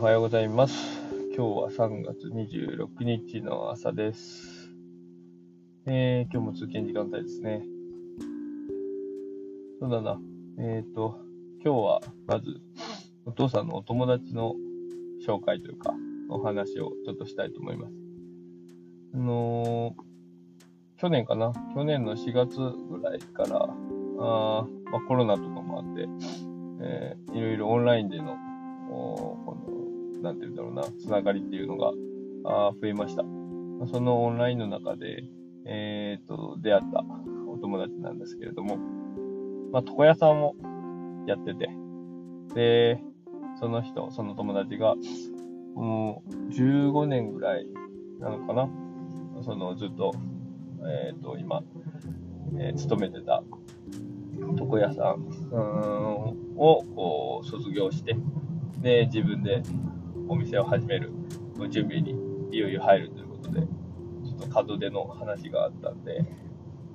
おはようございます。今日は3月26日の朝です。えー今日も通勤時間帯ですね。そうだな。えっ、と、今日はまず、お父さんのお友達の紹介というか、お話をちょっとしたいと思います。あのー去年かな？去年の4月ぐらいから、あまあ、コロナとかもあって、えーいろいろオンラインでの、この、なんて言うんだろうな、つながりっていうのが、あ増えました。そのオンラインの中で、えっ、と、出会ったお友達なんですけれども、まあ、床屋さんをやってて、で、その人、その友達が、もう15年ぐらいなのかなそのずっと、えっ、と、今、えー勤めてた床屋さんうんをこう卒業して、で、自分でお店を始める準備にいよいよ入るということで、ちょっと門出の話があったんで、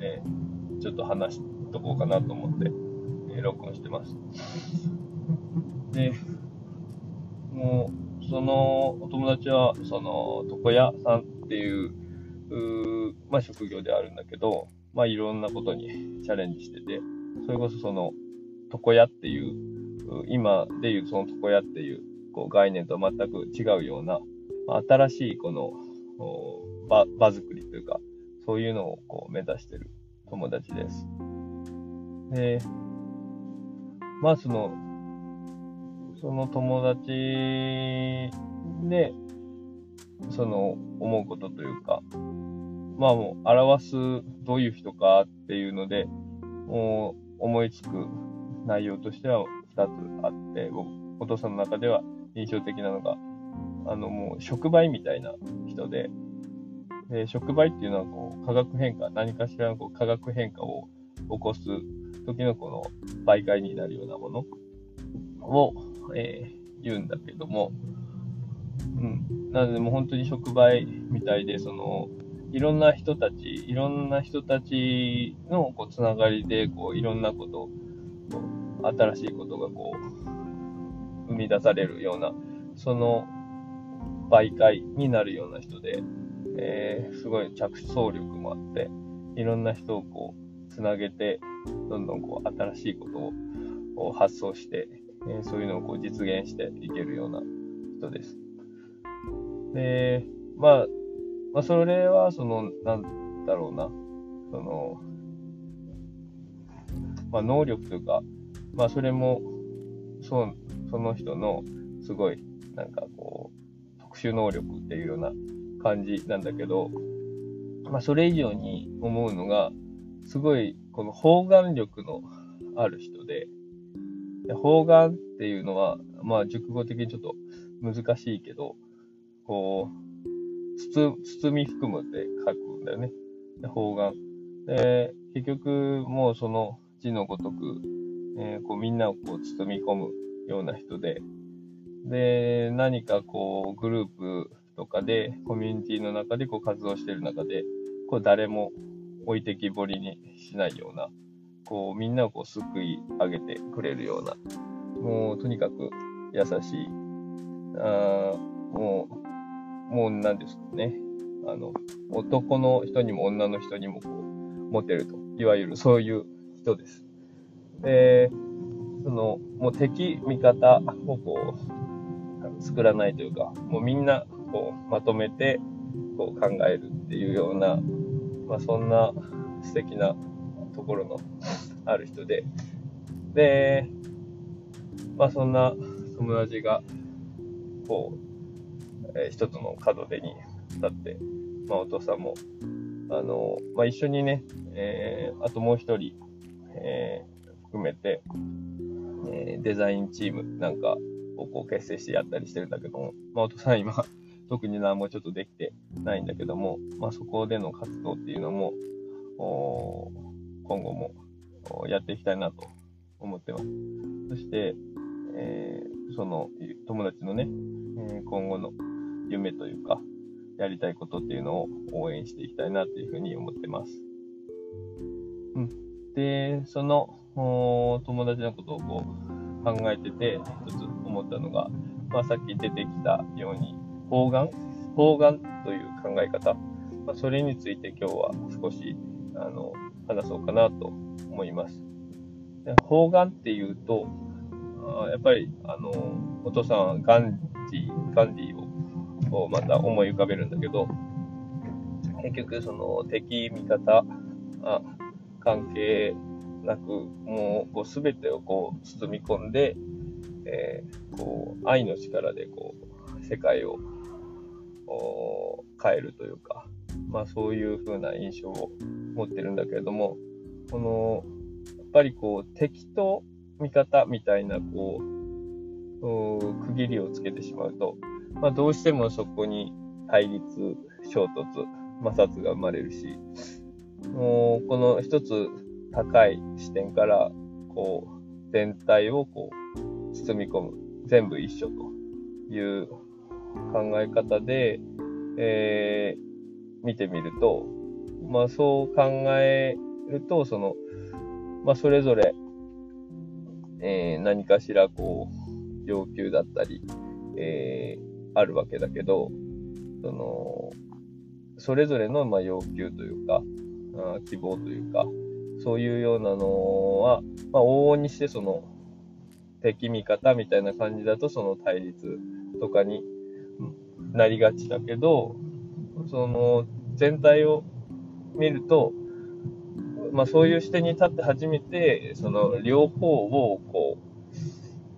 えーちょっと話しとこうかなと思って、えー録音してます。で、もう、そのお友達は、その床屋さんっていう、うまあ、職業であるんだけど、まあ、いろんなことにチャレンジしてて、それこそその床屋っていう、う今でいうその床屋っていうこう概念と全く違うような、新しいこの場場作りというか、そういうのをこう目指してる友達です。で、まあその、その友達で、その思うことというか、まあもう表すどういう人かっていうので、もう思いつく内容としては2つあって、僕お父さんの中では印象的なのが、あのもう触媒みたいな人で、で触媒っていうのはこう化学変化、何かしらのこう化学変化を起こす時のこの媒介になるようなものを、えー言うんだけども、うん。なのでもう本当に触媒みたいで、その、いろんな人たち、いろんな人たちのこうつながりで、こういろんなこと、新しいことがこう、生み出されるような、その媒介になるような人で、えーすごい着想力もあって、いろんな人をこう、つなげて、どんどんこう、新しいことを発想して、えーそういうのをこう実現していけるような人です。で、まあ、まあ、それは、その、なんだろうな、その、まあ、能力というか、まあ、それも、そう、その人の、すごい、なんかこう、特殊能力っていうような感じなんだけど、まあ、それ以上に思うのが、すごい、この方眼力のある人で、で方眼っていうのは、まあ、熟語的にちょっと難しいけど、こう、包包み含むって書くんだよね。で方眼。で、結局、もうその字のごとく、えーこうみんなをこう包み込むような人で、で、何かこう、グループとかで、コミュニティの中でこう活動している中で、こう誰も置いてきぼりにしないような、こうみんなをこう救い上げてくれるような、もうとにかく優しい、あもう、もう何ですかね、あの、男の人にも女の人にもこう、モテると、いわゆるそういう人です。で、その、もう敵、味方をこう、作らないというか、もうみんなこう、まとめて、こう考えるっていうような、まあそんな素敵なところのある人で、で、まあそんな友達が、こう、えー一つの門出に立って、まあお父さんも、あの、まあ一緒にね、えーあともう一人、えー含めて、えーデザインチームなんかをこう結成してやったりしてるんだけども、まあお父さん今、特に何もちょっとできてないんだけども、まあそこでの活動っていうのも、今後もやっていきたいなと思ってます。そして、えーその友達のね、えー今後の夢というか、やりたいことっていうのを応援していきたいなっていうふうに思ってます。うん。で、その友達のことをこう考えてて、一つ思ったのが、まあ、さっき出てきたように、方眼方眼という考え方、まあ、それについて今日は少しあの話そうかなと思います。で方眼っていうと、あやっぱりあのお父さんはガンジー、ガンディをまた思い浮かべるんだけど、結局その敵味方あ関係なくもうこう全てをこう包み込んで、えー、こう愛の力でこう世界を変えるというか、まあ、そういう風な印象を持ってるんだけれどもこのやっぱりこう敵と味方みたいなこう区切りをつけてしまうと、まあ、どうしてもそこに対立衝突摩擦が生まれるしもうこの一つ高い視点からこう全体をこう包み込む。全部一緒という考え方で、えー、見てみると、まあ、そう考えるとその、まあ、それぞれ、えー、何かしらこう要求だったり、えー、あるわけだけどそのそれぞれのまあ要求というか希望というかそういうようなのは、まあ、往々にしてその敵味方みたいな感じだとその対立とかになりがちだけどその全体を見ると、まあ、そういう視点に立って初めてその両方をこ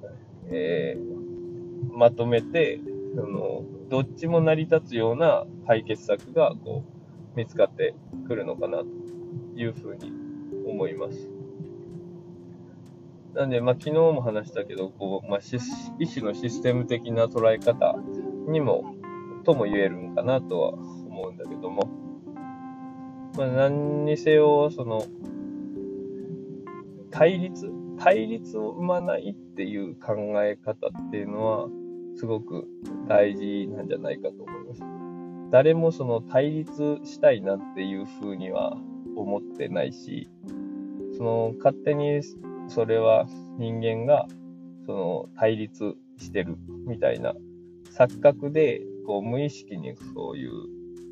う、えー、まとめてそのどっちも成り立つような解決策がこう見つかってくるのかなというふうに思います。なんで、まあ、昨日も話したけど、こう、まあ、一種のシステム的な捉え方にも、とも言えるんかなとは思うんだけども、まあ、何にせよ、その、対立、対立を生まないっていう考え方っていうのは、すごく大事なんじゃないかと思います。誰もその対立したいなっていうふうには思ってないし、その勝手にそれは人間がその対立してるみたいな錯覚でこう無意識にそういう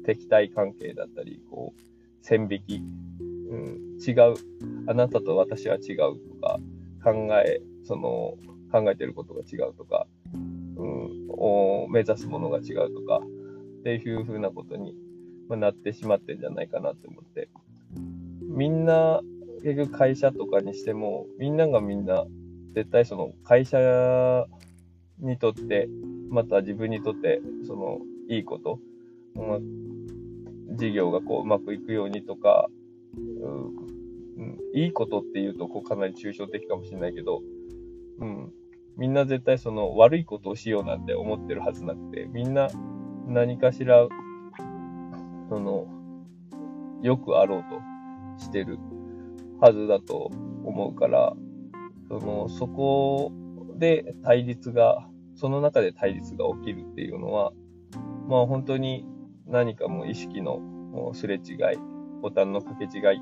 敵対関係だったりこう線引き、うん、違うあなたと私は違うとか考えその考えてることが違うとか、うん、を目指すものが違うとかっていうふうなことになってしまってんじゃないかなって思って。みんな、結局会社とかにしても、みんながみんな、絶対その会社にとって、また自分にとって、その、いいこと、まあ、事業がこう、うまくいくようにとか、うん、いいことっていうと、こう、かなり抽象的かもしれないけど、うん、みんな絶対その悪いことをしようなんて思ってるはずなくて、みんな何かしら、その、よくあろうと。してるはずだと思うから、その、そこで対立が、その中で対立が起きるっていうのは、まあ本当に何かもう意識のすれ違い、ボタンの掛け違い、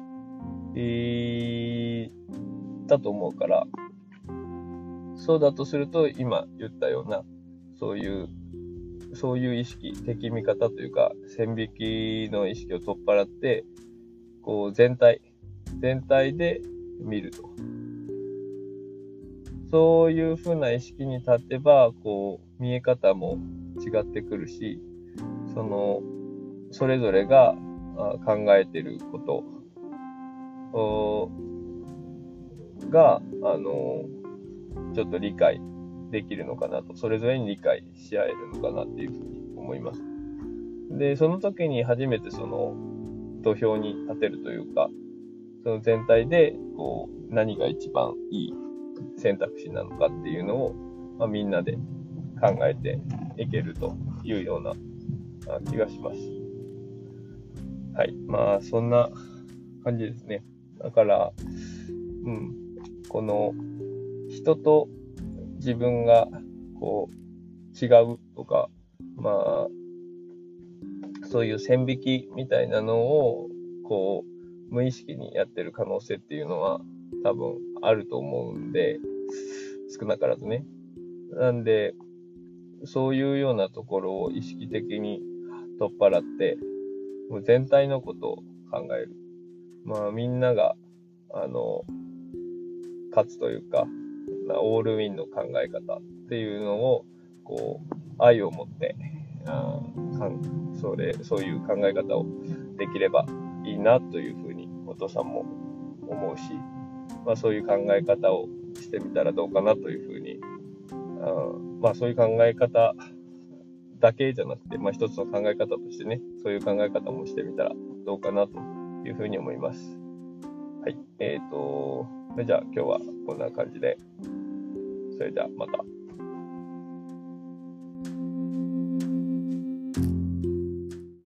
えー、だと思うから、そうだとすると、今言ったような、そういう、そういう意識、敵味方というか、線引きの意識を取っ払って、こう全体、全体で見ると。そういうふうな意識に立てば、こう、見え方も違ってくるし、その、それぞれが考えてることが、あの、ちょっと理解できるのかなと、それぞれに理解し合えるのかなっていうふうに思います。で、その時に初めてその、土俵に立てるというか、その全体でこう何が一番いい選択肢なのかっていうのを、まあ、みんなで考えていけるというような気がします。はい。まあ、そんな感じですね。だから、うん、この人と自分がこう違うとか、まあ、そういう線引きみたいなのを、こう、無意識にやってる可能性っていうのは多分あると思うんで、少なからずね。なんで、そういうようなところを意識的に取っ払って、もう全体のことを考える。まあみんなが、あの、勝つというか、オールウィンの考え方っていうのを、こう、愛を持って、あそれそういう考え方をできればいいなというふうにお父さんも思うし、まあ、そういう考え方をしてみたらどうかなというふうに、あまあ、そういう考え方だけじゃなくて、まあ、一つの考え方としてね、そういう考え方もしてみたらどうかなというふうに思います。はい。えっ、ー、と、じゃあ今日はこんな感じで、それじゃあまた。